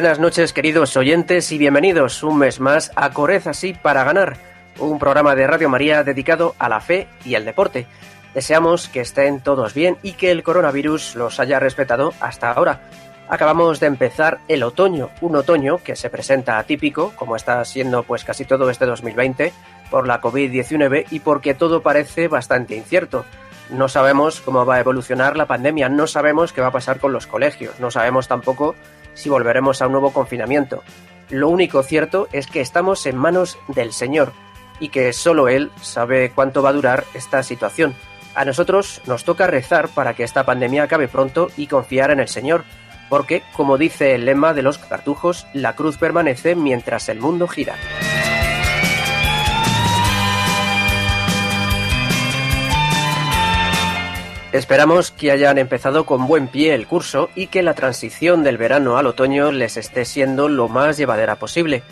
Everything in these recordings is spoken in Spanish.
Buenas noches queridos oyentes y bienvenidos un mes más a Corred así para ganar, un programa de Radio María dedicado a la fe y al deporte. Deseamos que estén todos bien y que el coronavirus los haya respetado hasta ahora. Acabamos de empezar el otoño, un otoño que se presenta atípico, como está siendo pues casi todo este 2020, por la COVID-19 y porque todo parece bastante incierto. No sabemos cómo va a evolucionar la pandemia, no sabemos qué va a pasar con los colegios, no sabemos tampoco si volveremos a un nuevo confinamiento. Lo único cierto es que estamos en manos del Señor y que solo Él sabe cuánto va a durar esta situación. A nosotros nos toca rezar para que esta pandemia acabe pronto y confiar en el Señor, porque, como dice el lema de los cartujos, la cruz permanece mientras el mundo gira. Esperamos que hayan empezado con buen pie el curso y que la transición del verano al otoño les esté siendo lo más llevadera posible.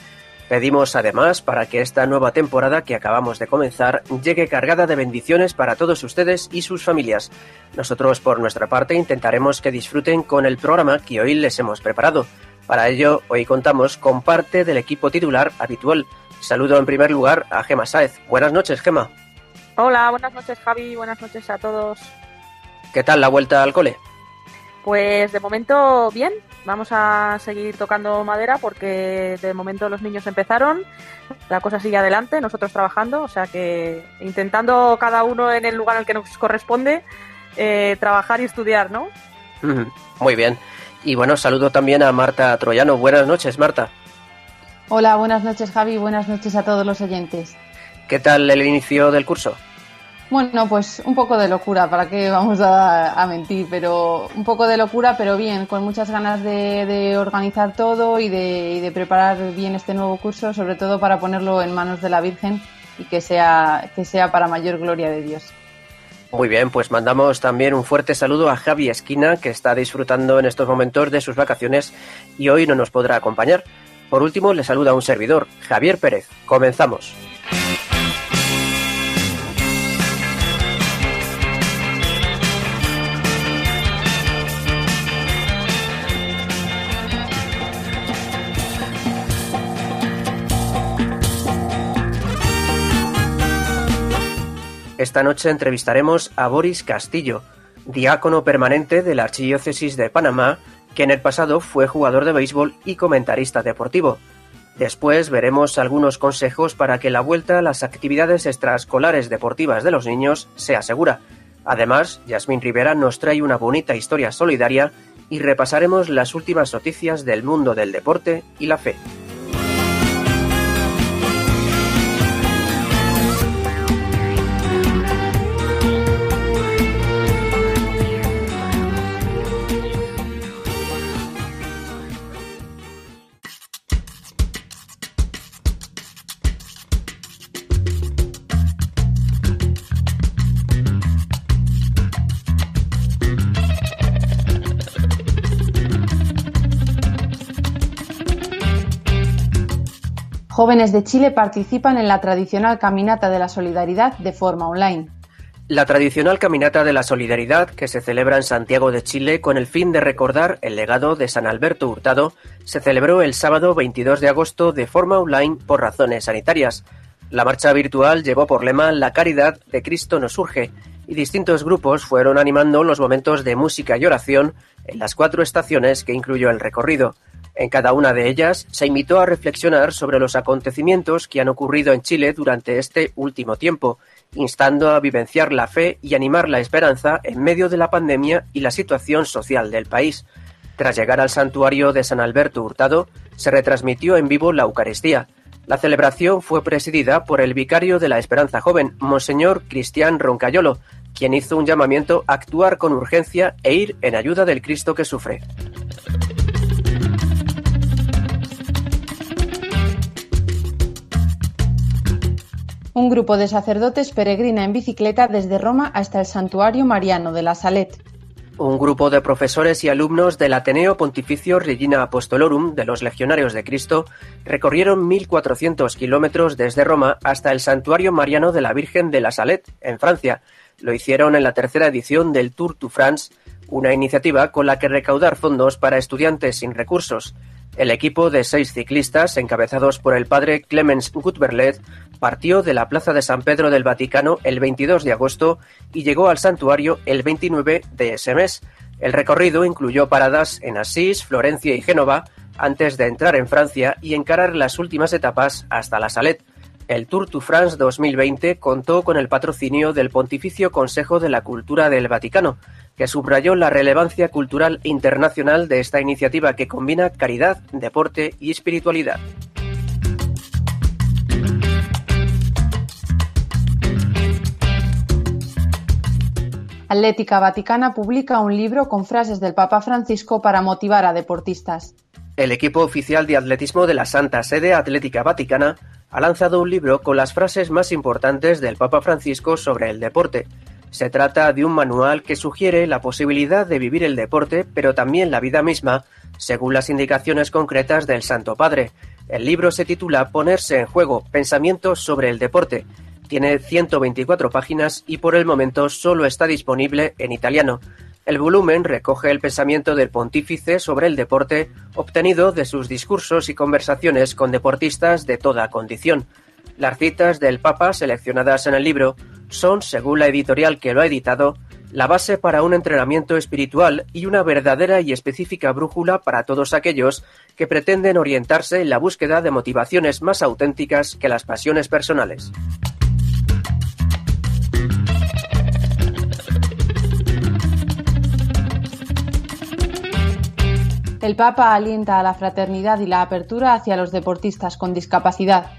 Pedimos además para que esta nueva temporada que acabamos de comenzar llegue cargada de bendiciones para todos ustedes y sus familias. Nosotros por nuestra parte intentaremos que disfruten con el programa que hoy les hemos preparado. Para ello, hoy contamos con parte del equipo titular habitual. Saludo en primer lugar a Gema Sáez. Buenas noches, Gema. Hola, buenas noches, Javi. Buenas noches a todos. ¿Qué tal la vuelta al cole? Pues de momento bien, vamos a seguir tocando madera porque de momento los niños empezaron, la cosa sigue adelante, nosotros trabajando, o sea que intentando cada uno en el lugar al que nos corresponde eh, trabajar y estudiar, ¿no? Muy bien. Y bueno, saludo también a Marta Troyano. Buenas noches, Marta. Hola, buenas noches, Javi. Buenas noches a todos los oyentes. ¿Qué tal el inicio del curso? Bueno, pues un poco de locura, ¿para qué vamos a, mentir? Pero un poco de locura, pero bien, con muchas ganas de, organizar todo y de, preparar bien este nuevo curso, sobre todo para ponerlo en manos de la Virgen y que sea, que sea para mayor gloria de Dios. Muy bien, pues mandamos también un fuerte saludo a Javi Esquina, que está disfrutando en estos momentos de sus vacaciones y hoy no nos podrá acompañar. Por último, le saluda un servidor, Javier Pérez. Comenzamos. Esta noche entrevistaremos a Boris Castillo, diácono permanente de la Archidiócesis de Panamá, que en el pasado fue jugador de béisbol y comentarista deportivo. Después veremos algunos consejos para que la vuelta a las actividades extraescolares deportivas de los niños sea segura. Además, Yasmín Rivera nos trae una bonita historia solidaria y repasaremos las últimas noticias del mundo del deporte y la fe. Jóvenes de Chile participan en la tradicional Caminata de la Solidaridad de forma online. La tradicional Caminata de la Solidaridad, que se celebra en Santiago de Chile con el fin de recordar el legado de San Alberto Hurtado, se celebró el sábado 22 de agosto de forma online por razones sanitarias. La marcha virtual llevó por lema La caridad de Cristo nos urge y distintos grupos fueron animando los momentos de música y oración en las cuatro estaciones que incluyó el recorrido. En cada una de ellas se invitó a reflexionar sobre los acontecimientos que han ocurrido en Chile durante este último tiempo, instando a vivenciar la fe y animar la esperanza en medio de la pandemia y la situación social del país. Tras llegar al santuario de San Alberto Hurtado, se retransmitió en vivo la Eucaristía. La celebración fue presidida por el vicario de la Esperanza Joven, Monseñor Cristian Roncayolo, quien hizo un llamamiento a actuar con urgencia e ir en ayuda del Cristo que sufre. Un grupo de sacerdotes peregrina en bicicleta desde Roma hasta el santuario mariano de la Salet. Un grupo de profesores y alumnos del Ateneo Pontificio Regina Apostolorum de los Legionarios de Cristo recorrieron 1.400 kilómetros desde Roma hasta el Santuario Mariano de la Virgen de la Salet, en Francia. Lo hicieron en la tercera edición del Tour to France, una iniciativa con la que recaudar fondos para estudiantes sin recursos. El equipo de seis ciclistas, encabezados por el padre Clemens Gutberlet, partió de la Plaza de San Pedro del Vaticano el 22 de agosto y llegó al santuario el 29 de ese mes. El recorrido incluyó paradas en Asís, Florencia y Génova antes de entrar en Francia y encarar las últimas etapas hasta la Salet. El Tour to France 2020 contó con el patrocinio del Pontificio Consejo de la Cultura del Vaticano, que subrayó la relevancia cultural internacional de esta iniciativa que combina caridad, deporte y espiritualidad. Atlética Vaticana publica un libro con frases del Papa Francisco para motivar a deportistas. El equipo oficial de atletismo de la Santa Sede Atlética Vaticana ha lanzado un libro con las frases más importantes del Papa Francisco sobre el deporte. Se trata de un manual que sugiere la posibilidad de vivir el deporte, pero también la vida misma, según las indicaciones concretas del Santo Padre. El libro se titula Ponerse en juego, pensamientos sobre el deporte. Tiene 124 páginas y por el momento solo está disponible en italiano. El volumen recoge el pensamiento del pontífice sobre el deporte obtenido de sus discursos y conversaciones con deportistas de toda condición. Las citas del Papa seleccionadas en el libro son, según la editorial que lo ha editado, la base para un entrenamiento espiritual y una verdadera y específica brújula para todos aquellos que pretenden orientarse en la búsqueda de motivaciones más auténticas que las pasiones personales. El Papa alienta a la fraternidad y la apertura hacia los deportistas con discapacidad.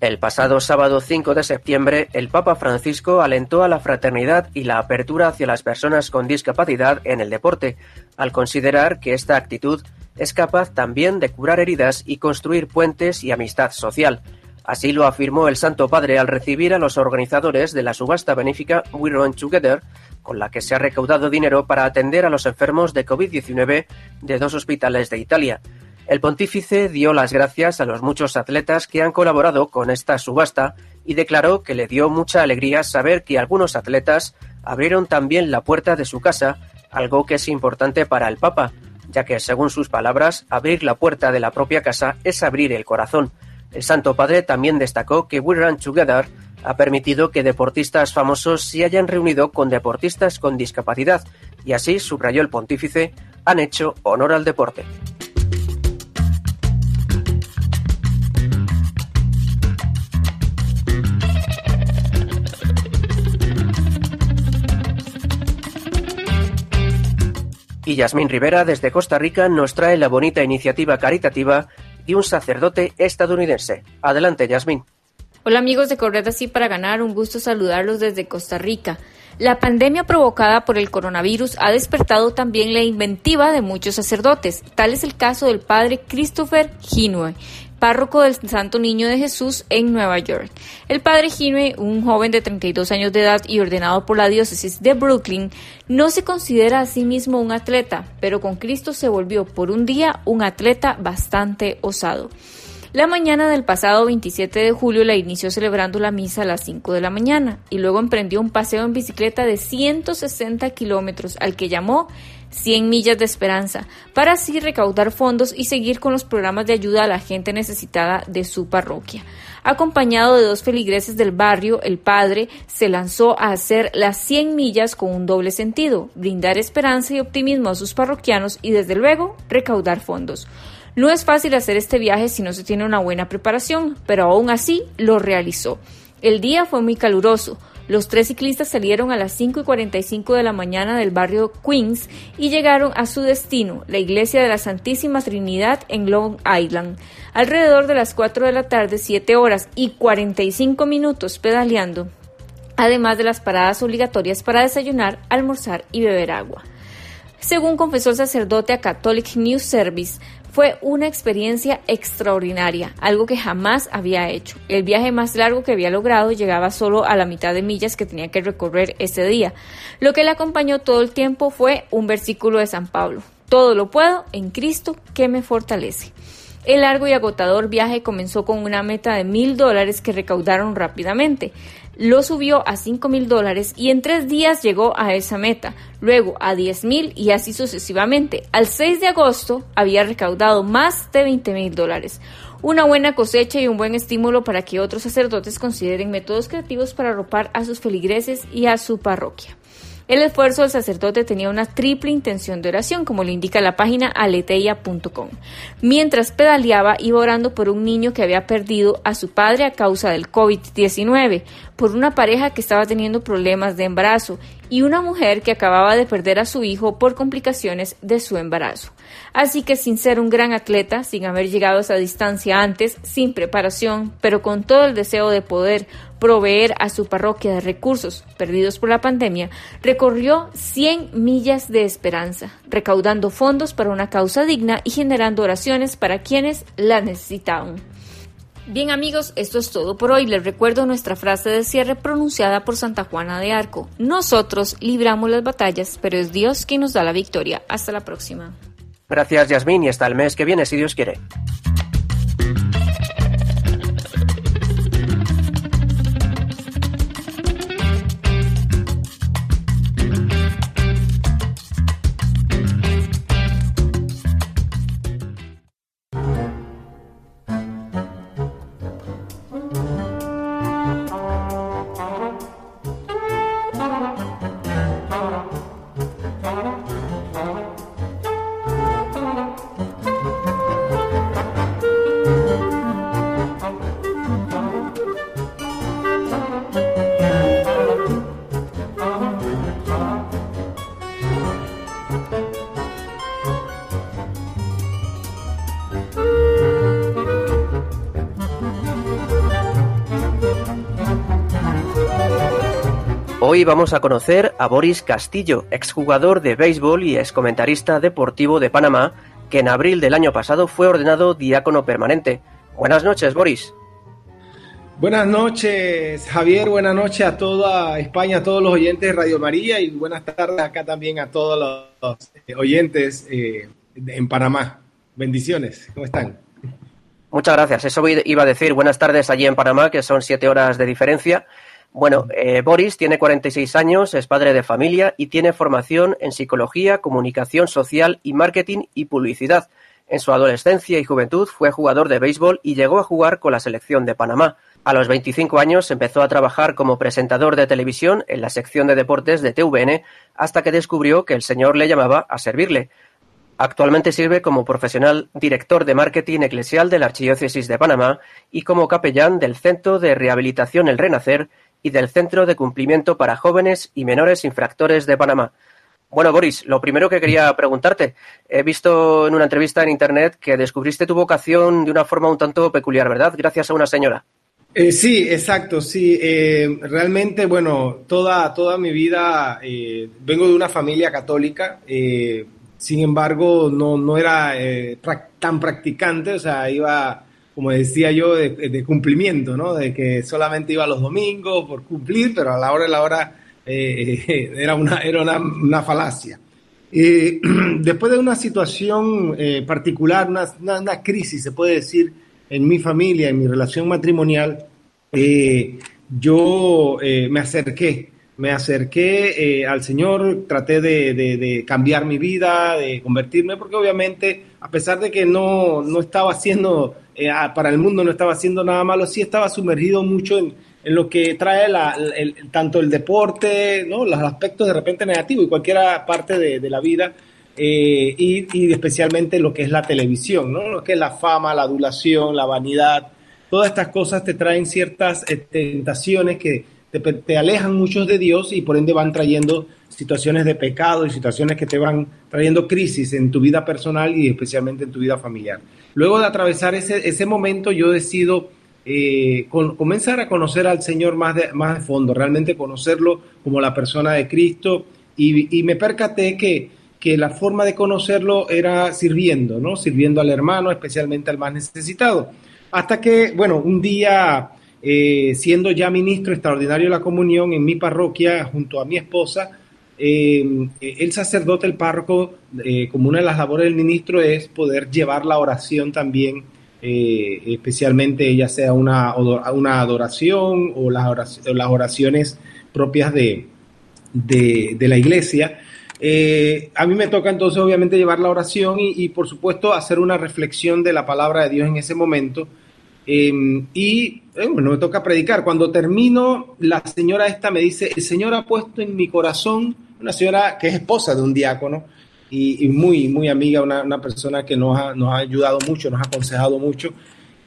El pasado sábado 5 de septiembre, el Papa Francisco alentó a la fraternidad y la apertura hacia las personas con discapacidad en el deporte, al considerar que esta actitud es capaz también de curar heridas y construir puentes y amistad social. Así lo afirmó el Santo Padre al recibir a los organizadores de la subasta benéfica We Run Together, con la que se ha recaudado dinero para atender a los enfermos de COVID-19 de dos hospitales de Italia. El pontífice dio las gracias a los muchos atletas que han colaborado con esta subasta y declaró que le dio mucha alegría saber que algunos atletas abrieron también la puerta de su casa, algo que es importante para el Papa, ya que, según sus palabras, abrir la puerta de la propia casa es abrir el corazón. El Santo Padre también destacó que We Run Together ha permitido que deportistas famosos se hayan reunido con deportistas con discapacidad y así, subrayó el pontífice, han hecho honor al deporte. Y Yasmín Rivera desde Costa Rica nos trae la bonita iniciativa caritativa de un sacerdote estadounidense. Adelante, Yasmín. Hola amigos de Corred Así para Ganar, un gusto saludarlos desde Costa Rica. La pandemia provocada por el coronavirus ha despertado también la inventiva de muchos sacerdotes. Tal es el caso del padre Christopher Hinue, párroco del Santo Niño de Jesús en Nueva York. El padre Hinue, un joven de 32 años de edad y ordenado por la diócesis de Brooklyn, no se considera a sí mismo un atleta, pero con Cristo se volvió por un día un atleta bastante osado. La mañana del pasado 27 de julio la inició celebrando la misa a las 5 de la mañana y luego emprendió un paseo en bicicleta de 160 kilómetros al que llamó 100 millas de esperanza para así recaudar fondos y seguir con los programas de ayuda a la gente necesitada de su parroquia. Acompañado de dos feligreses del barrio, el padre se lanzó a hacer las 100 millas con un doble sentido, brindar esperanza y optimismo a sus parroquianos y desde luego recaudar fondos. No es fácil hacer este viaje si no se tiene una buena preparación, pero aún así lo realizó. El día fue muy caluroso, Los tres ciclistas salieron a las 5 y 45 de la mañana del barrio Queens y llegaron a su destino, la iglesia de la Santísima Trinidad en Long Island. Alrededor de las 4 de la tarde, 7 horas y 45 minutos pedaleando, además de las paradas obligatorias para desayunar, almorzar y beber agua. Según confesó el sacerdote a Catholic News Service, fue una experiencia extraordinaria, algo que jamás había hecho. El viaje más largo que había logrado llegaba solo a la mitad de millas que tenía que recorrer ese día. Lo que le acompañó todo el tiempo fue un versículo de San Pablo. Todo lo puedo en Cristo que me fortalece. El largo y agotador viaje comenzó con una meta de mil dólares que recaudaron rápidamente lo subió a 5 mil dólares y en tres días llegó a esa meta, luego a 10 mil y así sucesivamente. Al 6 de agosto había recaudado más de 20 mil dólares. Una buena cosecha y un buen estímulo para que otros sacerdotes consideren métodos creativos para arropar a sus feligreses y a su parroquia. El esfuerzo del sacerdote tenía una triple intención de oración, como le indica la página aleteia.com. Mientras pedaleaba, iba orando por un niño que había perdido a su padre a causa del COVID-19, por una pareja que estaba teniendo problemas de embarazo y una mujer que acababa de perder a su hijo por complicaciones de su embarazo. Así que sin ser un gran atleta, sin haber llegado a esa distancia antes, sin preparación, pero con todo el deseo de poder proveer a su parroquia de recursos perdidos por la pandemia, recorrió 100 millas de esperanza, recaudando fondos para una causa digna y generando oraciones para quienes la necesitaban. Bien amigos, esto es todo por hoy. Les recuerdo nuestra frase de cierre pronunciada por Santa Juana de Arco. Nosotros libramos las batallas, pero es Dios quien nos da la victoria. Hasta la próxima. Gracias Yasmín y hasta el mes que viene, si Dios quiere. Hoy vamos a conocer a Boris Castillo, exjugador de béisbol y excomentarista deportivo de Panamá, que en abril del año pasado fue ordenado diácono permanente. Buenas noches, Boris. Buenas noches, Javier. Buenas noches a toda España, a todos los oyentes de Radio María y buenas tardes acá también a todos los eh, oyentes eh, en Panamá. Bendiciones. ¿Cómo están? Muchas gracias. Eso iba a decir. Buenas tardes allí en Panamá, que son siete horas de diferencia. Bueno, eh, Boris tiene 46 años, es padre de familia y tiene formación en psicología, comunicación social y marketing y publicidad. En su adolescencia y juventud fue jugador de béisbol y llegó a jugar con la selección de Panamá. A los 25 años empezó a trabajar como presentador de televisión en la sección de deportes de TVN hasta que descubrió que el Señor le llamaba a servirle. Actualmente sirve como profesional director de marketing eclesial de la Archidiócesis de Panamá y como capellán del Centro de Rehabilitación El Renacer y del Centro de Cumplimiento para Jóvenes y Menores Infractores de Panamá. Bueno, Boris, lo primero que quería preguntarte, he visto en una entrevista en Internet que descubriste tu vocación de una forma un tanto peculiar, ¿verdad? Gracias a una señora. Eh, sí, exacto, sí. Eh, realmente, bueno, toda, toda mi vida eh, vengo de una familia católica, sin embargo, no, no era tan practicante, o sea, iba como decía yo, de, cumplimiento, ¿no? De que solamente iba los domingos por cumplir, pero a la hora de la hora eh, era, una, era una, falacia. después de una situación eh, particular, una, crisis, se puede decir, en mi familia, en mi relación matrimonial, eh, yo me acerqué, me acerqué al Señor, traté de, de, cambiar mi vida, de convertirme, porque obviamente, a pesar de que no, no estaba haciendo eh, para el mundo no estaba haciendo nada malo, sí estaba sumergido mucho en, lo que trae tanto el deporte, ¿no? los aspectos de repente negativos y cualquier parte de, la vida, eh, y, especialmente lo que es la televisión, ¿no? lo que es la fama, la adulación, la vanidad, todas estas cosas te traen ciertas eh, tentaciones que te, alejan muchos de Dios y por ende van trayendo situaciones de pecado y situaciones que te van trayendo crisis en tu vida personal y especialmente en tu vida familiar. Luego de atravesar ese, ese momento, yo decido eh, comenzar a conocer al Señor más de, más de fondo, realmente conocerlo como la persona de Cristo y, me percaté que, que la forma de conocerlo era sirviendo, ¿no? Sirviendo al hermano, especialmente al más necesitado. Hasta que, bueno, un día, eh, siendo ya ministro extraordinario de la comunión en mi parroquia, junto a mi esposa, eh, el sacerdote, el párroco, como una de las labores del ministro es poder llevar la oración también eh, especialmente ya sea una, una adoración o las oraciones, propias de, de, la iglesia. Eh, a mí me toca entonces obviamente llevar la oración y, por supuesto hacer una reflexión de la palabra de Dios en ese momento. Em, y eh, bueno, me toca predicar. Cuando termino, la señora esta me dice, el Señor ha puesto en mi corazón, una señora que es esposa de un diácono, y, muy, muy amiga, una, una persona que nos ha, nos ha, ayudado mucho, nos ha aconsejado mucho.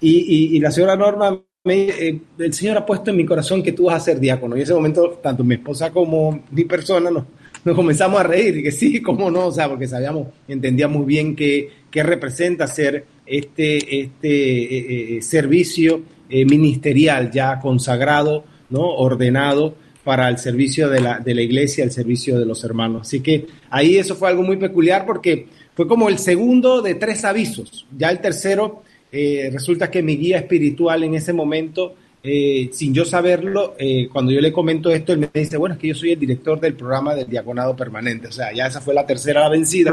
Y, y, la señora Norma, eh, el Señor ha puesto en mi corazón que tú vas a ser diácono. Y en ese momento, tanto mi esposa como mi persona nos, nos comenzamos a reír, y que sí, cómo no, o sea, porque sabíamos, entendíamos bien qué, qué representa ser este, este eh, eh, servicio ministerial ya consagrado, ¿no? ordenado para el servicio de la, de la iglesia, el servicio de los hermanos. Así que ahí eso fue algo muy peculiar porque fue como el segundo de tres avisos. Ya el tercero, eh, resulta que mi guía espiritual en ese momento, eh, sin yo saberlo, eh, cuando yo le comento esto, él me dice, bueno, es que yo soy el director del programa del diaconado permanente. O sea, ya esa fue la tercera vencida.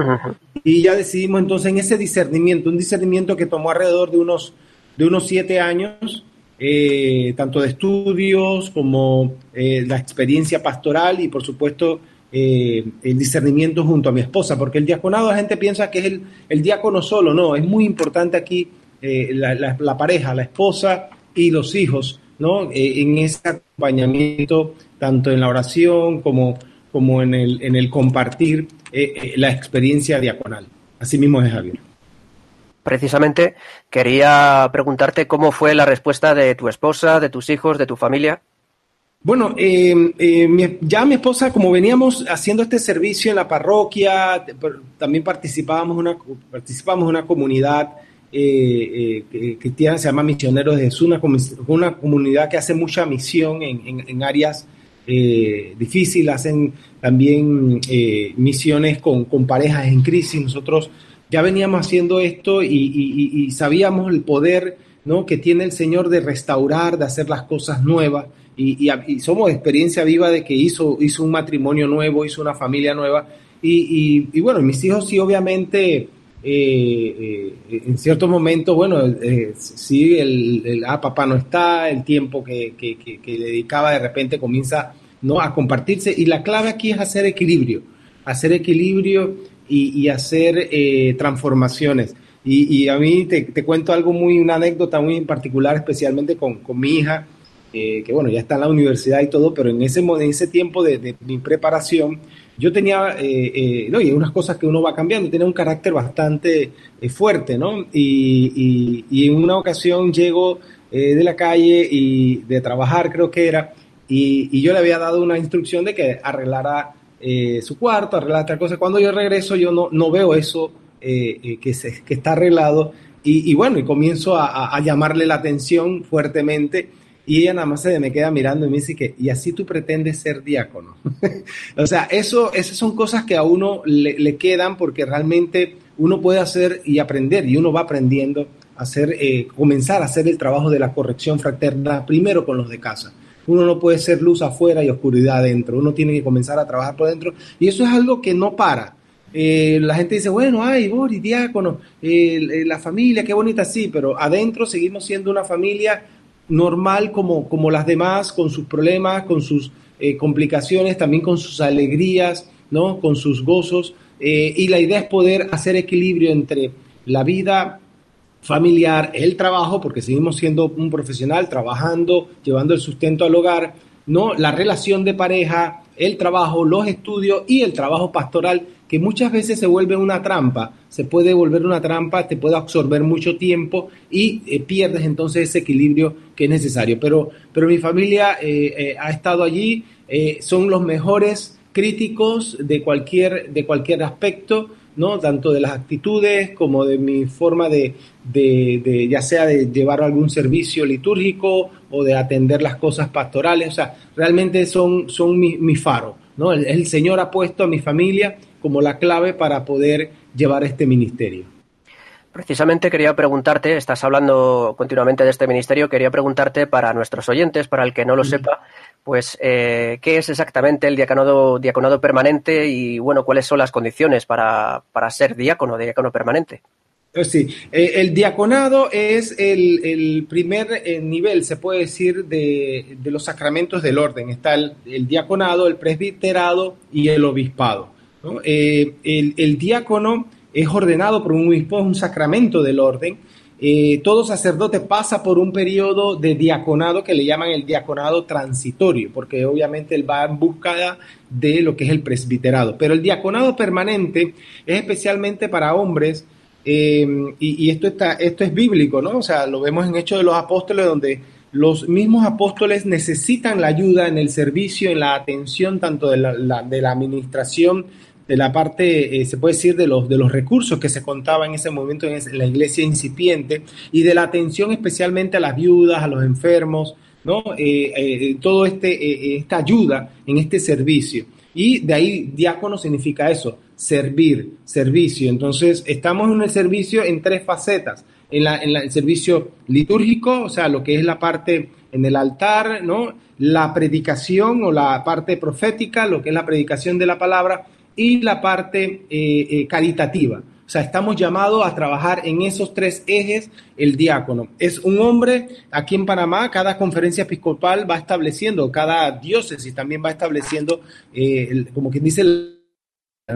Y ya decidimos entonces en ese discernimiento, un discernimiento que tomó alrededor de unos, de unos siete años, eh, tanto de estudios como eh, la experiencia pastoral y por supuesto eh, el discernimiento junto a mi esposa, porque el diaconado la gente piensa que es el, el diácono solo, no, es muy importante aquí la, pareja, la esposa y los hijos, ¿no? en ese acompañamiento, tanto en la oración como, como en, el, en el compartir la experiencia diaconal. Así mismo es Javier. Precisamente quería preguntarte cómo fue la respuesta de tu esposa, de tus hijos, de tu familia. Bueno, eh, eh, ya mi esposa, como veníamos haciendo este servicio en la parroquia, también participábamos en una, participamos en una comunidad eh, cristiana, se llama Misioneros de Jesús, una, comunidad que hace mucha misión en, áreas difíciles, hacen también misiones con, con parejas en crisis. Nosotros ya veníamos haciendo esto y, sabíamos el poder ¿no? que tiene el Señor de restaurar, de hacer las cosas nuevas. Y, somos experiencia viva de que hizo, hizo un matrimonio nuevo, hizo una familia nueva. Y, bueno, mis hijos sí, obviamente, eh, eh, en ciertos momentos, bueno, eh, sí, el, ah, papá no está, el tiempo que, que, dedicaba de repente comienza ¿no? a compartirse. Y la clave aquí es hacer equilibrio, hacer equilibrio y, hacer eh, transformaciones. Y, a mí te, cuento algo muy, una anécdota muy particular, especialmente con, mi hija, eh, que bueno, ya está en la universidad y todo, pero en ese, en ese tiempo de, mi preparación, yo tenía, eh, no, y unas cosas que uno va cambiando, tenía un carácter bastante fuerte, ¿no? Y, y, en una ocasión llego de la calle y de trabajar, creo que era, y, yo le había dado una instrucción de que arreglara eh, su cuarto, arreglar otra cosa. Cuando yo regreso, yo no, no veo eso eh, eh, que, se, que está arreglado. Y, bueno, y comienzo a, llamarle la atención fuertemente. Y ella nada más se me queda mirando y me dice que, y así tú pretendes ser diácono. o sea, eso, esas son cosas que a uno le, quedan porque realmente uno puede hacer y aprender, y uno va aprendiendo a hacer, comenzar a hacer el trabajo de la corrección fraterna primero con los de casa. Uno no puede ser luz afuera y oscuridad adentro. Uno tiene que comenzar a trabajar por dentro. Y eso es algo que no para. Eh, la gente dice, bueno, ay, Boris, diácono, la familia, qué bonita, sí, pero adentro seguimos siendo una familia normal como, como las demás, con sus problemas, con sus eh, complicaciones, también con sus alegrías, ¿no? con sus gozos. Eh, y la idea es poder hacer equilibrio entre la vida familiar, el trabajo, porque seguimos siendo un profesional trabajando, llevando el sustento al hogar, ¿no? La relación de pareja, el trabajo, los estudios y el trabajo pastoral, que muchas veces se vuelve una trampa, se puede volver una trampa, te puede absorber mucho tiempo y eh, pierdes entonces ese equilibrio que es necesario. Pero, pero mi familia eh, eh, ha estado allí, son los mejores críticos de cualquier, de cualquier aspecto, ¿no? Tanto de las actitudes como de mi forma de, de, ya sea de llevar algún servicio litúrgico o de atender las cosas pastorales. O sea, realmente son, son mi, mi faro, ¿no? el Señor ha puesto a mi familia como la clave para poder llevar este ministerio. Precisamente quería preguntarte, estás hablando continuamente de este ministerio, quería preguntarte para nuestros oyentes, para el que no lo sepa, pues eh, qué es exactamente el diaconado, diaconado permanente y bueno, cuáles son las condiciones para, ser diácono, diácono permanente. Eh, sí, eh, el diaconado es el, primer nivel, se puede decir, de, los sacramentos del orden. Está el, el diaconado, el presbiterado y el obispado. Eh, el, diácono es ordenado por un obispo, es un sacramento del orden. Eh, todo sacerdote pasa por un periodo de diaconado que le llaman el diaconado transitorio, porque obviamente él va en busca de lo que es el presbiterado. Pero el diaconado permanente es especialmente para hombres, eh, y, esto, está, esto es bíblico, ¿no? O sea, lo vemos en Hechos de los Apóstoles, donde los mismos apóstoles necesitan la ayuda en el servicio, en la atención tanto de la, de la administración de la parte, eh, se puede decir, de los, de los recursos que se contaba en ese momento en la iglesia incipiente y de la atención especialmente a las viudas, a los enfermos, ¿no? Eh, eh, todo este, esta ayuda en este servicio. Y de ahí diácono significa eso, servir, servicio. Entonces, estamos en el servicio en tres facetas. En, la, en el servicio litúrgico, o sea, lo que es la parte en el altar, ¿no? La predicación o la parte profética, lo que es la predicación de la palabra, y la parte eh, eh. O sea, estamos llamados a trabajar en esos tres ejes el diácono. Es un hombre, aquí en Panamá, cada conferencia episcopal va estableciendo, cada diócesis también va estableciendo, eh, como quien dice,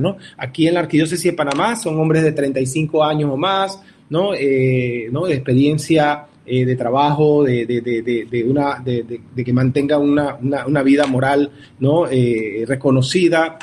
¿no? Aquí en la arquidiócesis de Panamá son hombres de 35 años o más, ¿no? ¿no? De experiencia de trabajo, de, de, de, de una, de, que mantenga una, una, una, vida moral ¿no? reconocida,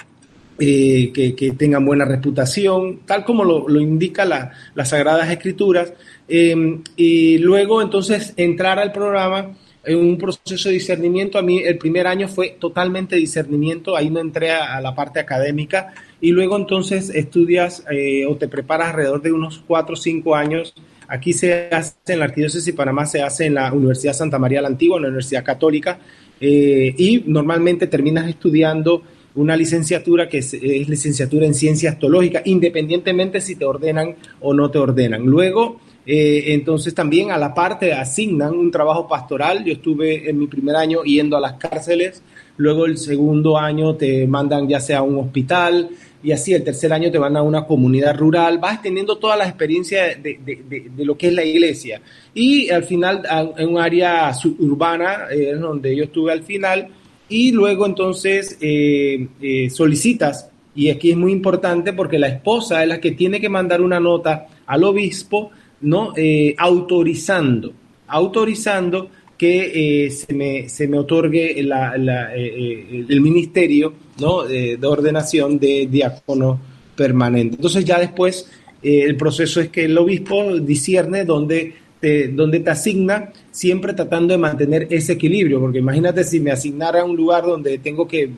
eh, que, tengan buena reputación, tal como lo, lo indica la, las Sagradas Escrituras, eh, y luego entonces entrar al programa en un proceso de discernimiento. A mí el primer año fue totalmente discernimiento, ahí no entré a, la parte académica, y luego entonces estudias eh, o te preparas alrededor de unos cuatro o cinco años. Aquí se hace en la Arquidiócesis de Panamá, se hace en la Universidad Santa María la Antigua, en la Universidad Católica, y normalmente terminas estudiando una licenciatura que es, licenciatura en ciencias teológicas, independientemente si te ordenan o no te ordenan. Luego, eh, entonces también a la parte asignan un trabajo pastoral. Yo estuve en mi primer año yendo a las cárceles, luego el segundo año te mandan ya sea a un hospital y así el tercer año te van a una comunidad rural. Vas teniendo todas las experiencias de, de, lo que es la iglesia. Y al final, en un área suburbana, eh, donde yo estuve al final, y luego entonces eh, eh, solicitas, y aquí es muy importante porque la esposa es la que tiene que mandar una nota al obispo, ¿no? Eh, autorizando, autorizando que se, me, se me otorgue el ministerio ¿no? de ordenación de diácono permanente. Entonces ya después el proceso es que el obispo discierne dónde te, donde te asigna, siempre tratando de mantener ese equilibrio, porque imagínate si me asignara a un lugar donde tengo que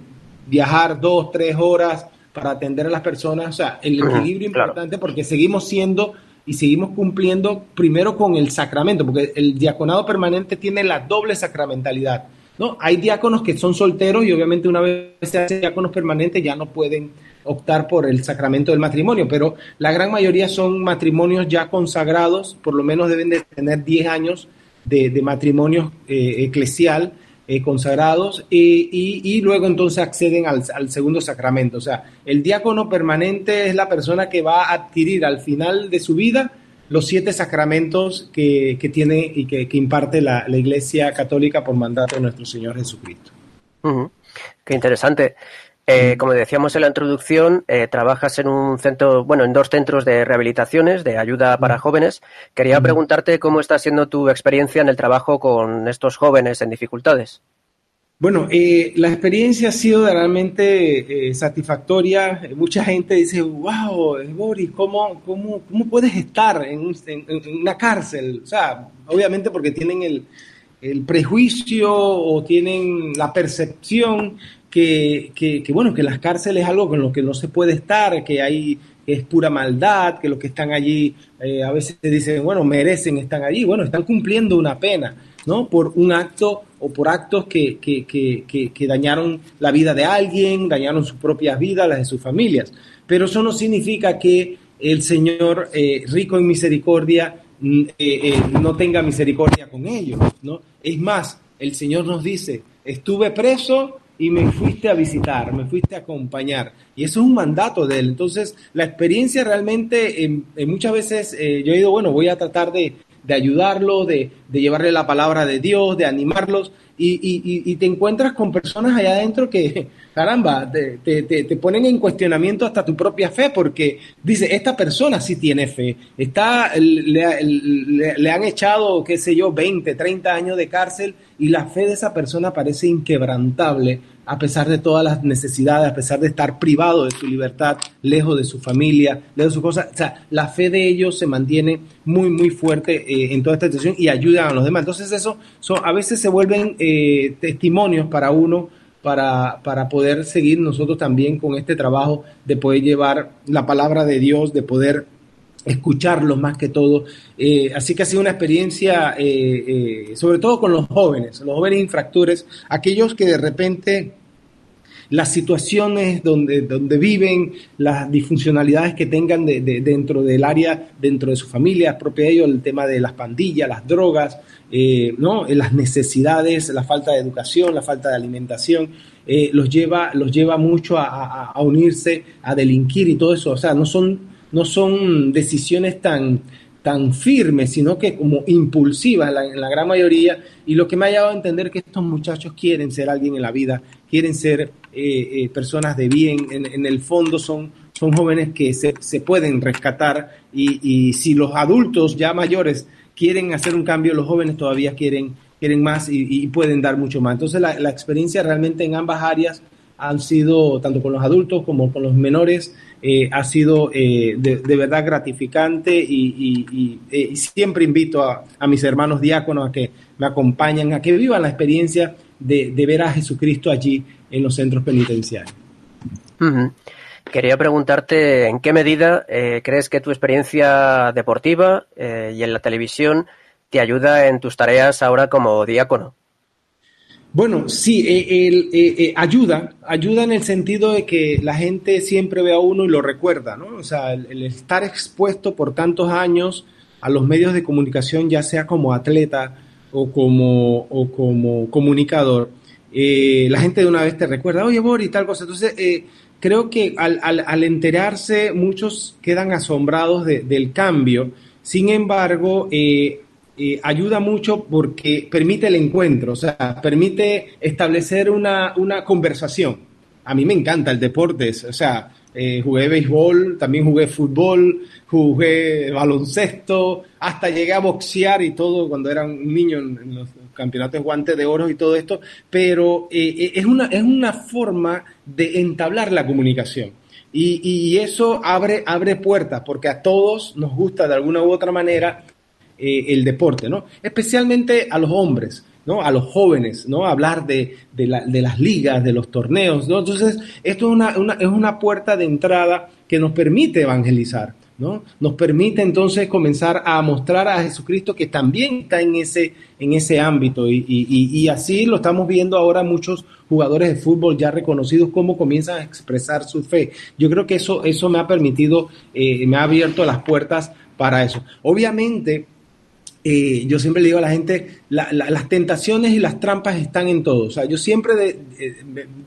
viajar dos, tres horas para atender a las personas, o sea, el equilibrio importante porque seguimos siendo y seguimos cumpliendo primero con el sacramento, porque el diaconado permanente tiene la doble sacramentalidad. ¿no? Hay diáconos que son solteros y obviamente una vez se hace diáconos permanentes ya no pueden optar por el sacramento del matrimonio, pero la gran mayoría son matrimonios ya consagrados, por lo menos deben de tener 10 años de, de matrimonio eh, eclesial eh, consagrados y, luego entonces acceden al, segundo sacramento. O sea, el diácono permanente es la persona que va a adquirir al final de su vida los siete sacramentos que, tiene y que, imparte la, Iglesia Católica por mandato de nuestro Señor Jesucristo. Qué interesante. Eh, como decíamos en la introducción, eh, trabajas en un centro, bueno, en dos centros de rehabilitaciones, de ayuda para jóvenes. Quería preguntarte cómo está siendo tu experiencia en el trabajo con estos jóvenes en dificultades. Bueno, eh, la experiencia ha sido realmente satisfactoria. Mucha gente dice, wow, Boris, ¿cómo, cómo, cómo puedes estar en, una cárcel? O sea, obviamente porque tienen el, el prejuicio o tienen la percepción que, bueno, que las cárceles es algo con lo que no se puede estar, que hay es pura maldad, que los que están allí eh, a veces dicen, bueno, merecen, están allí, bueno, están cumpliendo una pena. ¿no? Por un acto o por actos que, que, dañaron la vida de alguien, dañaron sus propias vidas, las de sus familias. Pero eso no significa que el Señor, eh, rico en misericordia, eh, no tenga misericordia con ellos, ¿no? Es más, el Señor nos dice, estuve preso y me fuiste a visitar, me fuiste a acompañar. Y eso es un mandato de Él. Entonces, la experiencia realmente, muchas veces yo he ido, bueno, voy a tratar de, de ayudarlo, de, de, llevarle la palabra de Dios, de animarlos, y, y, y, te encuentras con personas allá adentro que, caramba, te, te, te, ponen en cuestionamiento hasta tu propia fe, porque dice, esta persona sí tiene fe, está, le, le, le han echado, qué sé yo, 20, 30 años de cárcel, y la fe de esa persona parece inquebrantable a pesar de todas las necesidades, a pesar de estar privado de su libertad, lejos de su familia, lejos de sus cosas. O sea, la fe de ellos se mantiene muy, muy fuerte eh, en toda esta situación y ayudan a los demás. Entonces, eso son, a veces se vuelven eh, testimonios para uno. Para, para poder seguir nosotros también con este trabajo de poder llevar la palabra de Dios, de poder escucharlos más que todo. Eh, así que ha sido una experiencia, eh, eh, sobre todo con los jóvenes, los jóvenes infractores, aquellos que de repente las situaciones donde, donde viven, las disfuncionalidades que tengan de, dentro del área, dentro de su familia, propio de ellos, el tema de las pandillas, las drogas, ¿no? las necesidades, la falta de educación, la falta de alimentación, los, lleva, los lleva mucho a, a unirse, a delinquir y todo eso. O sea, no son no son decisiones tan, tan firmes, sino que como impulsivas en la, gran mayoría. Y lo que me ha llevado a entender que estos muchachos quieren ser alguien en la vida, quieren ser eh, eh, personas de bien, en, el fondo son, son jóvenes que se, se pueden rescatar y, y, si los adultos ya mayores quieren hacer un cambio, los jóvenes todavía quieren, quieren más y, pueden dar mucho más. Entonces la, la experiencia realmente en ambas áreas han sido, tanto con los adultos como con los menores, eh, ha sido eh, de, verdad gratificante y, eh, siempre invito a, mis hermanos diáconos a que me acompañen, a que vivan la experiencia de, ver a Jesucristo allí en los centros penitenciarios. Quería preguntarte en qué medida crees que tu experiencia deportiva y en la televisión te ayuda en tus tareas ahora como diácono. Bueno, sí, eh, eh, eh, ayuda, ayuda en el sentido de que la gente siempre ve a uno y lo recuerda, ¿no? O sea, el, estar expuesto por tantos años a los medios de comunicación, ya sea como atleta o como, o como comunicador, la gente de una vez te recuerda, oye, Bori, tal cosa. Entonces, creo que al, al, enterarse, muchos quedan asombrados del cambio. Sin embargo, eh, ayuda mucho porque permite el encuentro, o sea, permite establecer una, una conversación. A mí me encanta el deporte, o sea, eh, jugué béisbol, también jugué fútbol, jugué baloncesto, hasta llegué a boxear y todo cuando era un niño en, los campeonatos guantes de oro y todo esto, pero eh, es, una, es una forma de entablar la comunicación. Y, y, eso abre, abre puertas, porque a todos nos gusta de alguna u otra manera eh, el deporte, ¿no? Especialmente a los hombres, ¿no? A los jóvenes, ¿no? Hablar de, de, las ligas, de los torneos, ¿no? Entonces, esto es una, una, es una puerta de entrada que nos permite evangelizar. ¿no? Nos permite entonces comenzar a mostrar a Jesucristo que también está en ese, en ese ámbito y, y, así lo estamos viendo ahora muchos jugadores de fútbol ya reconocidos cómo comienzan a expresar su fe. Yo creo que eso, eso me ha permitido, eh, me ha abierto las puertas para eso. Obviamente, eh, yo siempre le digo a la gente, las tentaciones y las trampas están en todo. O sea, yo siempre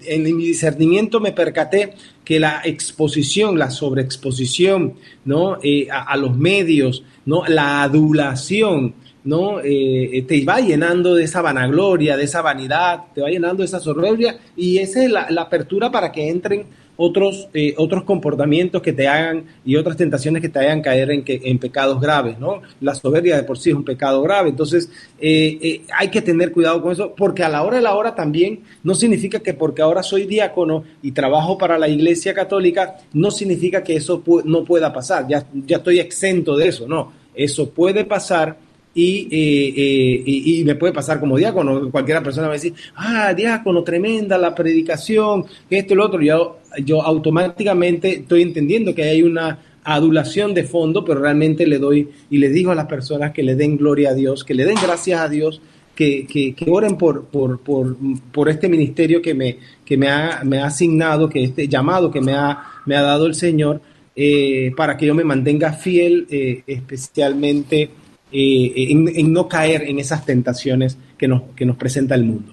en mi discernimiento me percaté que la exposición, la sobreexposición, ¿no? Eh, a, los medios, ¿no? La adulación, ¿no? Eh, te va llenando de esa vanagloria, de esa vanidad, te va llenando de esa soberbia y esa es la, apertura para que entren otros, eh, otros comportamientos que te hagan y otras tentaciones que te hagan caer en, que, en pecados graves, ¿no? La soberbia de por sí es un pecado grave, entonces eh, eh, hay que tener cuidado con eso, porque a la hora de la hora también no significa que porque ahora soy diácono y trabajo para la Iglesia Católica, no significa que eso no pueda pasar, ya, ya estoy exento de eso, no, eso puede pasar y, eh, y, me puede pasar como diácono. Cualquiera persona va a decir, ah, diácono, tremenda la predicación, esto y lo otro. Yo, yo automáticamente estoy entendiendo que hay una adulación de fondo, pero realmente le doy y le digo a las personas que le den gloria a Dios, que le den gracias a Dios, que, que, que oren por, por, por, por, este ministerio que, me, que me, ha, me ha asignado, que este llamado que me ha, me ha dado el Señor, eh, para que yo me mantenga fiel, eh, especialmente eh, en, no caer en esas tentaciones que nos, que nos presenta el mundo.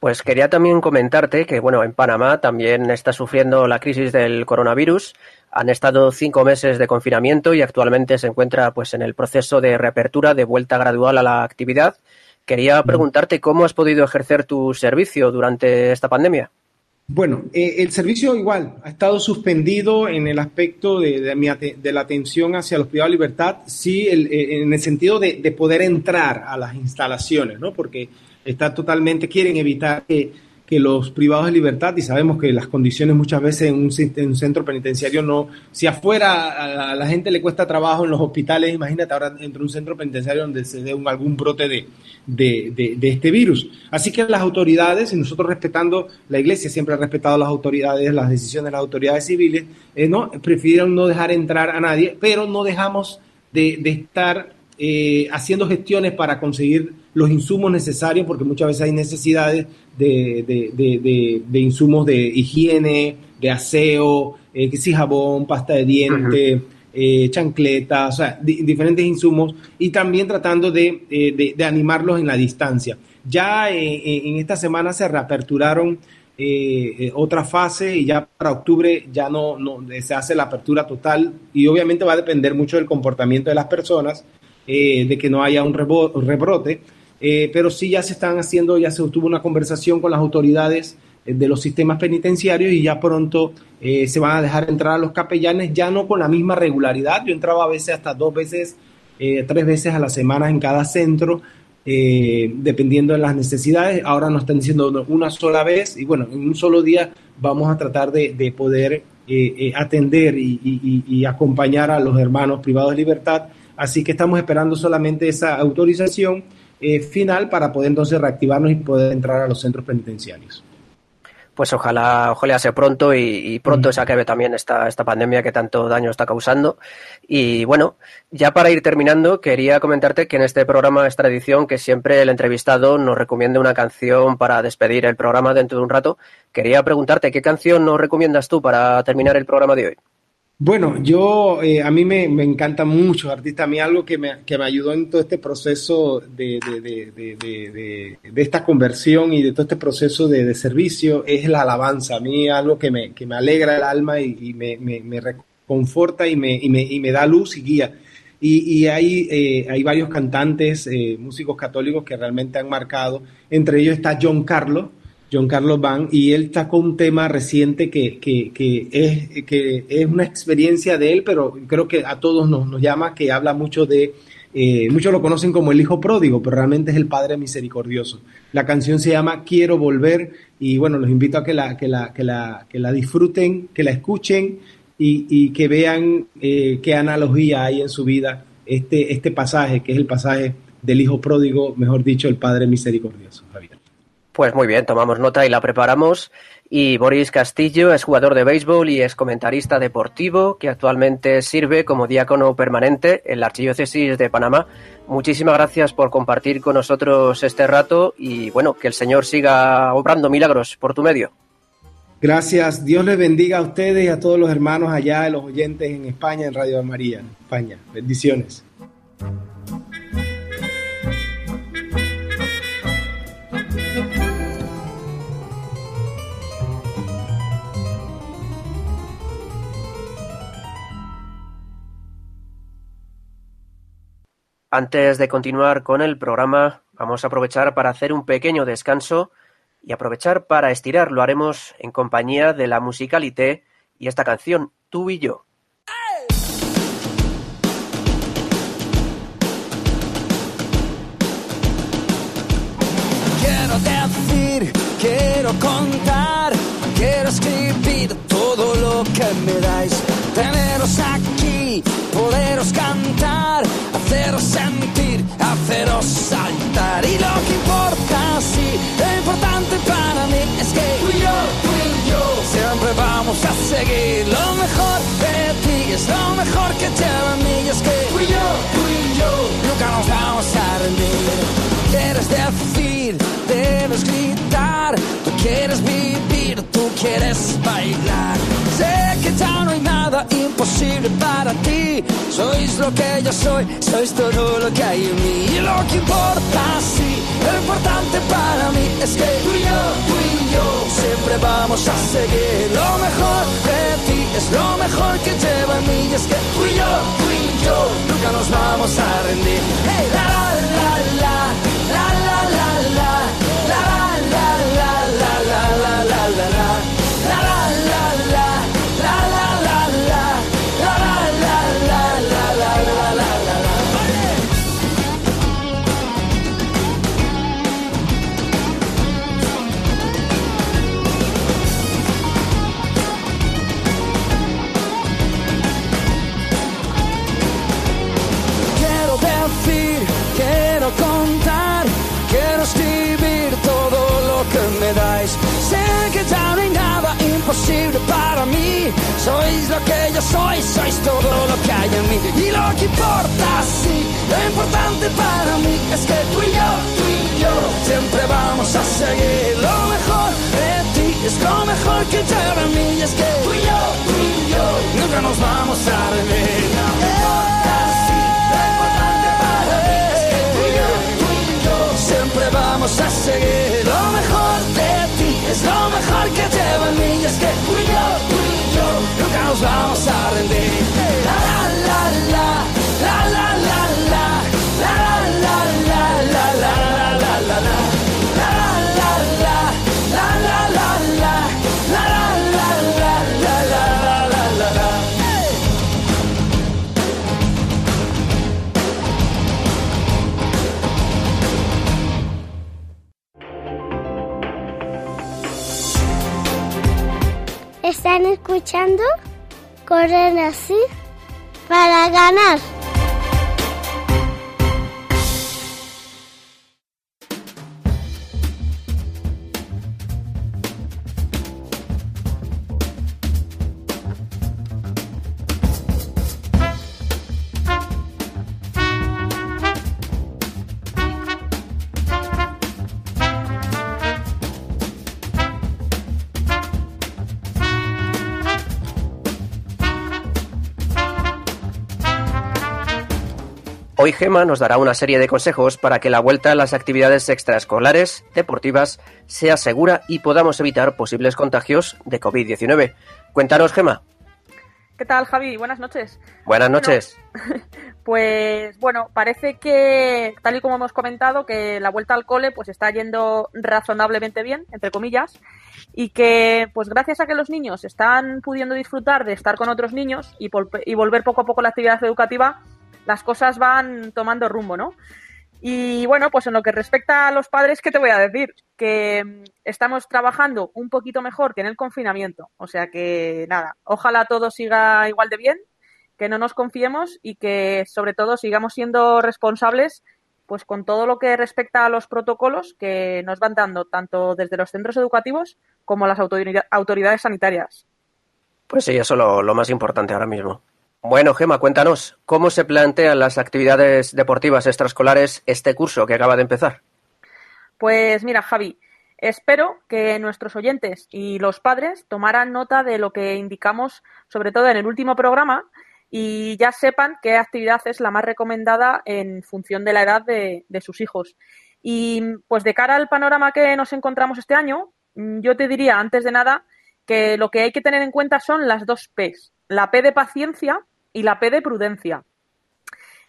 Pues quería también comentarte que, bueno, en Panamá también está sufriendo la crisis del coronavirus. Han estado cinco meses de confinamiento y actualmente se encuentra pues en el proceso de reapertura, de vuelta gradual a la actividad. Quería preguntarte cómo has podido ejercer tu servicio durante esta pandemia. Bueno, eh, el servicio igual ha estado suspendido en el aspecto de, la atención hacia los privados de libertad, sí, eh, en el sentido de, de, poder entrar a las instalaciones, ¿no? Porque está totalmente, quieren evitar que que los privados de libertad, y sabemos que las condiciones muchas veces en un, centro penitenciario no, si afuera a la, gente le cuesta trabajo en los hospitales, imagínate ahora dentro de un centro penitenciario donde se dé un, algún brote de, de, de, este virus. Así que las autoridades, y nosotros respetando, la iglesia siempre ha respetado las autoridades, las decisiones de las autoridades civiles, eh, no, prefirieron no dejar entrar a nadie, pero no dejamos de, estar eh, haciendo gestiones para conseguir los insumos necesarios, porque muchas veces hay necesidades de, de, de, insumos de higiene, de aseo, eh, que si jabón, pasta de dientes, eh, chancletas, o sea, diferentes insumos, y también tratando de, animarlos en la distancia. Ya eh, en esta semana se reaperturaron otra fase y ya para octubre ya no, no, se hace la apertura total y obviamente va a depender mucho del comportamiento de las personas, de que no haya un rebrote eh, pero sí ya se están haciendo, ya se tuvo una conversación con las autoridades eh, de los sistemas penitenciarios y ya pronto eh, se van a dejar entrar a los capellanes, ya no con la misma regularidad. Yo entraba a veces hasta dos veces, tres veces a la semana en cada centro, dependiendo de las necesidades. Ahora nos están diciendo una sola vez y bueno, en un solo día vamos a tratar de, poder atender y acompañar a los hermanos privados de libertad. Así que estamos esperando solamente esa autorización eh, final para poder entonces reactivarnos y poder entrar a los centros penitenciarios. Pues ojalá, ojalá sea pronto y, pronto se acabe también esta, esta pandemia que tanto daño está causando. Y bueno, ya para ir terminando, quería comentarte que en este programa es tradición que siempre el entrevistado nos recomiende una canción para despedir el programa dentro de un rato. Quería preguntarte, ¿qué canción nos recomiendas tú para terminar el programa de hoy? Bueno, yo, eh, a mí me, encanta mucho, artista, a mí algo que me, que me ayudó en todo este proceso de, de, esta conversión y de todo este proceso de, servicio es la alabanza. A mí algo que me, que me alegra el alma y, me, me, reconforta y me, y, y me da luz y guía. Y, y hay, eh, hay varios cantantes, eh, músicos católicos que realmente han marcado. Entre ellos está John Carlos, John Carlos Van, y él con un tema reciente que, que, es, que es una experiencia de él, pero creo que a todos nos, nos llama, que habla mucho de, eh, muchos lo conocen como el hijo pródigo, pero realmente es el Padre misericordioso. La canción se llama Quiero volver y bueno, los invito a que la, que la, que la, que la disfruten, que la escuchen y, y que vean eh, qué analogía hay en su vida este, este pasaje, que es el pasaje del hijo pródigo, mejor dicho, el Padre misericordioso. Javier. Pues muy bien, tomamos nota y la preparamos. Y Boris Castillo es jugador de béisbol y es comentarista deportivo que actualmente sirve como diácono permanente en la Archidiócesis de Panamá. Muchísimas gracias por compartir con nosotros este rato y bueno, que el Señor siga obrando milagros por tu medio. Gracias, Dios les bendiga a ustedes y a todos los hermanos allá, los oyentes en España, en Radio María, España. Bendiciones. Antes de continuar con el programa, vamos a aprovechar para hacer un pequeño descanso y aprovechar para estirar. Lo haremos en compañía de la musicalité y esta canción, Tú y yo. Quiero decir, quiero contar, quiero escribir todo lo que me dais. Teneros aquí, poderos cantar, saltar. Y lo que importa, sí, lo importante para mí es que tú y yo, tú yo, siempre vamos a seguir. Lo mejor de ti es lo mejor que lleva a mí. Es que tú y yo, tú nunca nos vamos a rendir. Quieres decir, debes gritar, tú quieres vivir, tú quieres bailar. Imposible para ti. Sois lo que yo soy, sois todo lo que hay en mí. Y lo que importa, sí, lo importante para mí es que tú y yo, tú y yo, siempre vamos a seguir. Lo mejor de ti es lo mejor que lleva en mí. Y es que tú y yo, tú y yo, nunca nos vamos a rendir. La. La Sois lo que yo soy, sois todo lo que hay en mí. Y lo que importa, sí, lo importante para mí es que tú y yo, tú y yo, siempre vamos a seguir. Lo mejor de ti es lo mejor que lleva en mí. Y es que tú y yo, tú y yo, nunca nos vamos a rendir. Siempre vamos a seguir. Lo mejor de ti es lo mejor que lleva en mí. Y es que tú y yo, nunca nos a rendir. La la la la, la la la la, la la la la, la la la la la la. La la la la, la la la la, la la la la, la la la la la. Están escuchando Correr así para ganar. Hoy Gema nos dará una serie de consejos para que la vuelta a las actividades extraescolares, deportivas, sea segura y podamos evitar posibles contagios de COVID-19. Cuéntanos, Gema. ¿Qué tal, Javi? Buenas noches. Buenas noches. Pues bueno, parece que, tal y como hemos comentado, que la vuelta al cole pues está yendo razonablemente bien, entre comillas, y que pues gracias a que los niños están pudiendo disfrutar de estar con otros niños y, y volver poco a poco a la actividad educativa, las cosas van tomando rumbo, ¿no? Y bueno, pues en lo que respecta a los padres, ¿qué te voy a decir? Que mm, estamos trabajando un poquito mejor que en el confinamiento. O sea que nada, ojalá todo siga igual de bien, que no nos confiemos y que sobre todo sigamos siendo responsables pues con todo lo que respecta a los protocolos que nos van dando tanto desde los centros educativos como las autorida- autoridades sanitarias. Pues sí, eso es lo, lo más importante ahora mismo. Bueno, Gema, cuéntanos, ¿cómo se plantean las actividades deportivas extraescolares este curso que acaba de empezar? Pues mira, Javi, espero que nuestros oyentes y los padres tomaran nota de lo que indicamos, sobre todo en el último programa, y ya sepan qué actividad es la más recomendada en función de la edad de, de sus hijos. Y pues de cara al panorama que nos encontramos este año, mm, yo te diría antes de nada que lo que hay que tener en cuenta son las dos P's, la P de paciencia y la P de prudencia.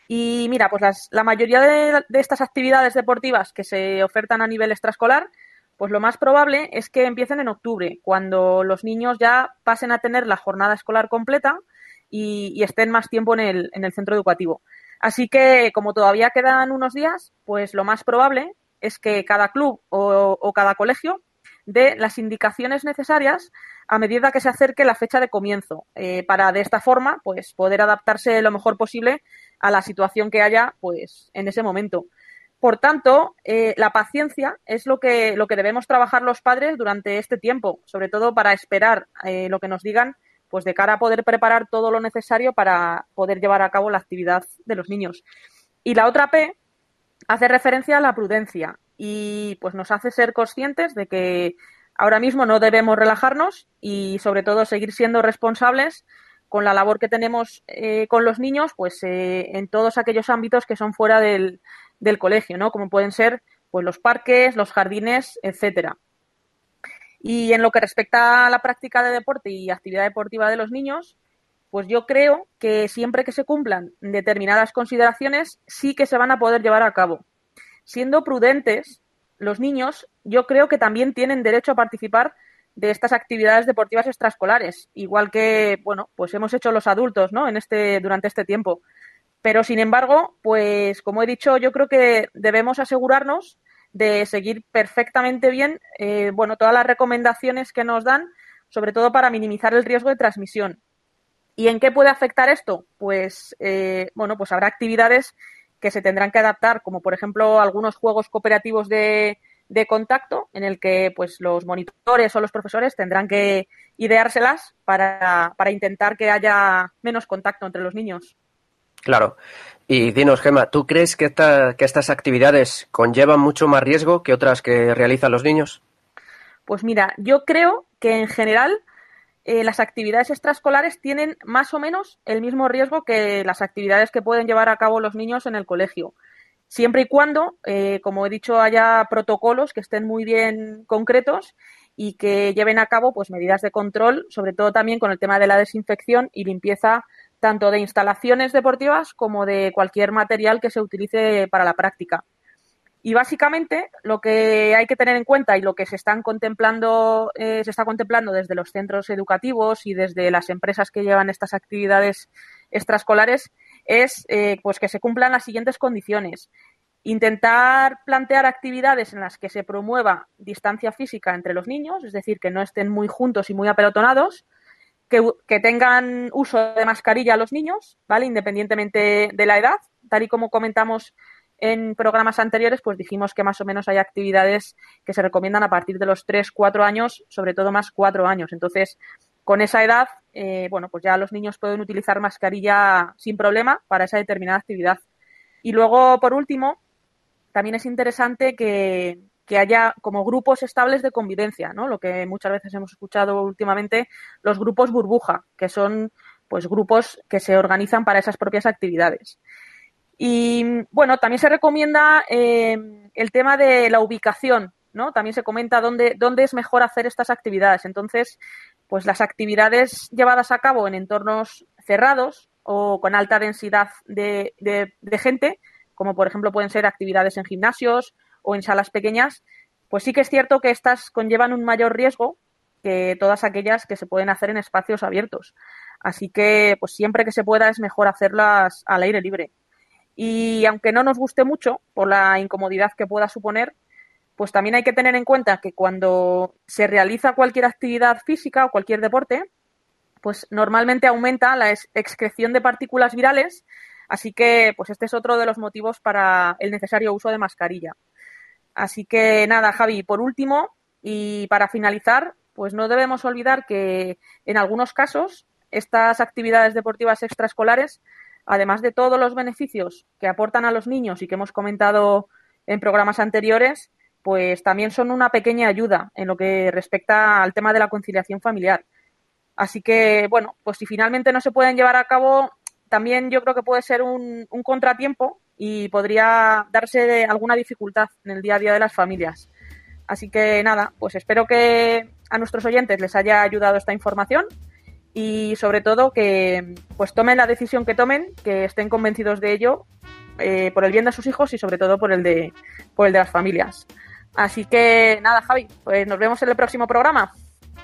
Y mira, pues las- la mayoría de, estas actividades deportivas que se ofertan a nivel extraescolar Pues lo más probable es que empiecen en octubre, cuando los niños ya pasen a tener la jornada escolar completa y, estén más tiempo en el, en el centro educativo. Así que, como todavía quedan unos días, pues lo más probable es que cada club o, cada colegio dé las indicaciones necesarias a medida que se acerque la fecha de comienzo, eh, para de esta forma, pues poder adaptarse lo mejor posible a la situación que haya, pues en ese momento. Por tanto, eh, la paciencia es lo que, lo que debemos trabajar los padres durante este tiempo, sobre todo para esperar eh, lo que nos digan pues de cara a poder preparar todo lo necesario para poder llevar a cabo la actividad de los niños. Y la otra P hace referencia a la prudencia y pues nos hace ser conscientes de que ahora mismo no debemos relajarnos y sobre todo seguir siendo responsables con la labor que tenemos eh, con los niños, pues eh, en todos aquellos ámbitos que son fuera del, del colegio, ¿no? Como pueden ser pues los parques, los jardines, etcétera. Y en lo que respecta a la práctica de deporte y actividad deportiva de los niños, pues yo creo que siempre que se cumplan determinadas consideraciones, sí que se van a poder llevar a cabo. Siendo prudentes, los niños yo creo que también tienen derecho a participar de estas actividades deportivas extraescolares, igual que, bueno, pues hemos hecho los adultos, ¿no? En este, durante este tiempo. Pero, sin embargo, pues como he dicho, yo creo que debemos asegurarnos de seguir perfectamente bien eh, bueno, todas las recomendaciones que nos dan, sobre todo para minimizar el riesgo de transmisión. ¿Y en qué puede afectar esto? Pues, eh, bueno, pues habrá actividades que se tendrán que adaptar, como por ejemplo algunos juegos cooperativos de, de contacto, en el que pues los monitores o los profesores tendrán que ideárselas para, para intentar que haya menos contacto entre los niños. Claro. Y dinos, Gema, ¿tú crees que, que estas actividades conllevan mucho más riesgo que otras que realizan los niños? Pues mira, yo creo que en general eh, las actividades extraescolares tienen más o menos el mismo riesgo que las actividades que pueden llevar a cabo los niños en el colegio. Siempre y cuando, eh, como he dicho, haya protocolos que estén muy bien concretos y que lleven a cabo pues medidas de control, sobre todo también con el tema de la desinfección y limpieza tanto de instalaciones deportivas como de cualquier material que se utilice para la práctica. Y básicamente lo que hay que tener en cuenta y lo que se están contemplando, eh, se está contemplando desde los centros educativos y desde las empresas que llevan estas actividades extraescolares es eh, pues que se cumplan las siguientes condiciones. Intentar plantear actividades en las que se promueva distancia física entre los niños, es decir, que no estén muy juntos y muy apelotonados, que, tengan uso de mascarilla los niños, ¿vale? Independientemente de la edad. Tal y como comentamos en programas anteriores, pues dijimos que más o menos hay actividades que se recomiendan a partir de los 3, 4 años, sobre todo más 4 años. Entonces, con esa edad, eh, bueno, pues ya los niños pueden utilizar mascarilla sin problema para esa determinada actividad. Y luego, por último, también es interesante que, que haya como grupos estables de convivencia, ¿no? Lo que muchas veces hemos escuchado últimamente, los grupos burbuja, que son pues grupos que se organizan para esas propias actividades. Y bueno, también se recomienda eh, el tema de la ubicación, ¿no? También se comenta dónde, dónde es mejor hacer estas actividades. Entonces, pues las actividades llevadas a cabo en entornos cerrados o con alta densidad de, de gente, como por ejemplo pueden ser actividades en gimnasios, o en salas pequeñas, pues sí que es cierto que estas conllevan un mayor riesgo que todas aquellas que se pueden hacer en espacios abiertos. Así que, pues siempre que se pueda es mejor hacerlas al aire libre. Y aunque no nos guste mucho por la incomodidad que pueda suponer, pues también hay que tener en cuenta que cuando se realiza cualquier actividad física o cualquier deporte, pues normalmente aumenta la excreción de partículas virales, así que pues este es otro de los motivos para el necesario uso de mascarilla. Así que nada, Javi, por último y para finalizar, pues no debemos olvidar que en algunos casos estas actividades deportivas extraescolares, además de todos los beneficios que aportan a los niños y que hemos comentado en programas anteriores, pues también son una pequeña ayuda en lo que respecta al tema de la conciliación familiar. Así que, bueno, pues si finalmente no se pueden llevar a cabo, también yo creo que puede ser un, un contratiempo y podría darse alguna dificultad en el día a día de las familias. Así que nada, pues espero que a nuestros oyentes les haya ayudado esta información y sobre todo que pues tomen la decisión que tomen, que estén convencidos de ello eh, por el bien de sus hijos y sobre todo por el de por el de las familias. Así que nada, Javi, pues nos vemos en el próximo programa.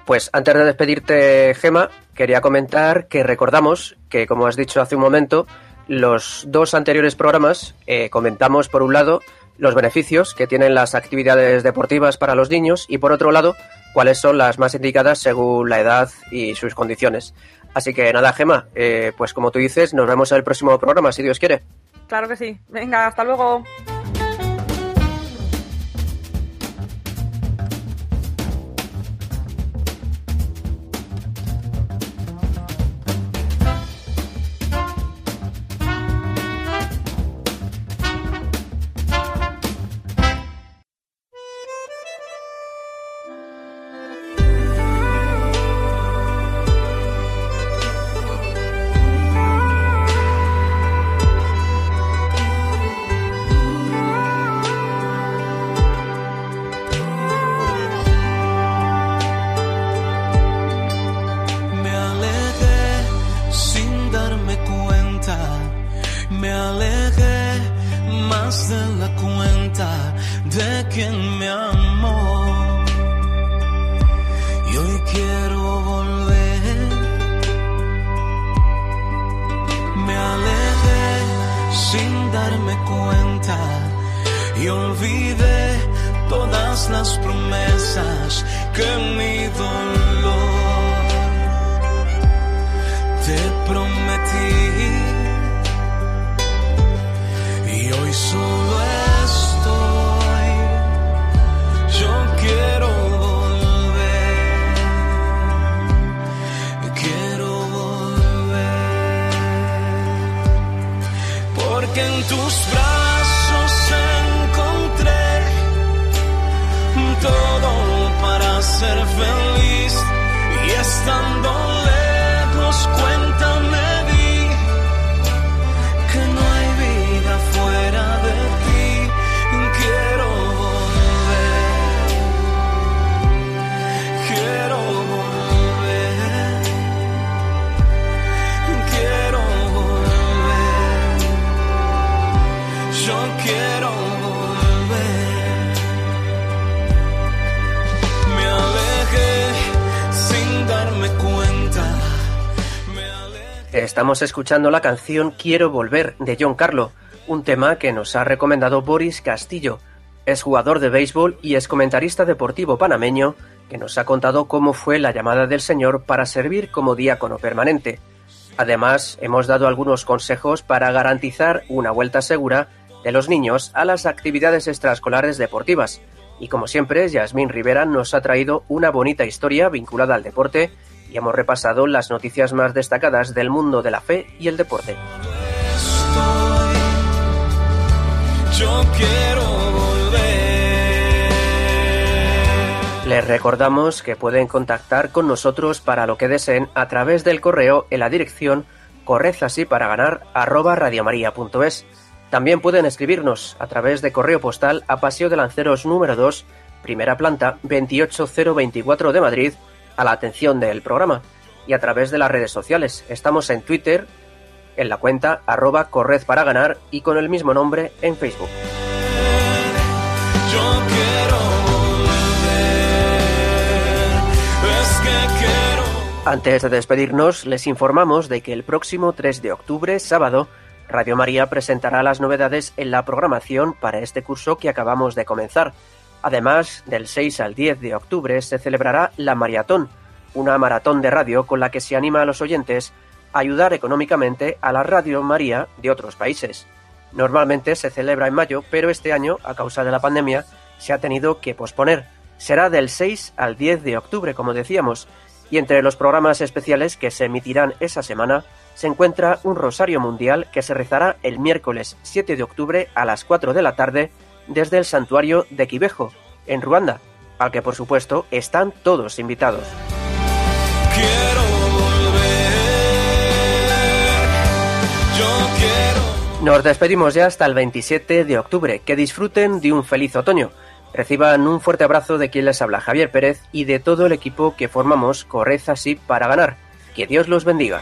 Pues antes de despedirte, Gema, quería comentar que recordamos que, como has dicho hace un momento, los dos anteriores programas eh, comentamos, por un lado, los beneficios que tienen las actividades deportivas para los niños y, por otro lado, cuáles son las más indicadas según la edad y sus condiciones. Así que nada, Gema, eh, pues como tú dices, nos vemos en el próximo programa, si Dios quiere. Claro que sí. Venga, hasta luego. Olvidé todas las promesas que mi dolor te prometí. Y hoy solo estoy. Yo quiero volver, quiero volver, porque en tus brazos ser feliz. Y estando Estamos escuchando la canción Quiero Volver de John Carlo, un tema que nos ha recomendado Boris Castillo. Es jugador de béisbol y es comentarista deportivo panameño que nos ha contado cómo fue la llamada del Señor para servir como diácono permanente. Además, hemos dado algunos consejos para garantizar una vuelta segura de los niños a las actividades extraescolares deportivas. Y como siempre, Yasmín Rivera nos ha traído una bonita historia vinculada al deporte y hemos repasado las noticias más destacadas del mundo de la fe y el deporte. Estoy. Yo quiero volver. Les recordamos que pueden contactar con nosotros para lo que deseen a través del correo en la dirección correzasiparaгаnar@radiomaria.es. También pueden escribirnos a través de correo postal a Paseo de Lanceros número 2, primera planta 28024 de Madrid, a la atención del programa. Y a través de las redes sociales. Estamos en Twitter, en la cuenta arroba correz para ganar y con el mismo nombre en Facebook. Yo quiero volver. Es que quiero. Antes de despedirnos, les informamos de que el próximo 3 de octubre, sábado, Radio María presentará las novedades en la programación para este curso que acabamos de comenzar. Además, del 6 al 10 de octubre se celebrará la Maratón, una maratón de radio con la que se anima a los oyentes a ayudar económicamente a la Radio María de otros países. Normalmente se celebra en mayo, pero este año, a causa de la pandemia, se ha tenido que posponer. Será del 6 al 10 de octubre, como decíamos, y entre los programas especiales que se emitirán esa semana se encuentra un rosario mundial que se rezará el miércoles 7 de octubre a las 4 de la tarde desde el santuario de Quibejo, en Ruanda, al que por supuesto están todos invitados. Quiero volver. Yo quiero. Nos despedimos ya hasta el 27 de octubre. Que disfruten de un feliz otoño. Reciban un fuerte abrazo de quien les habla Javier Pérez y de todo el equipo que formamos Corred así para ganar. Que Dios los bendiga.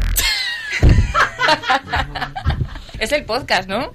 Es el podcast, ¿no?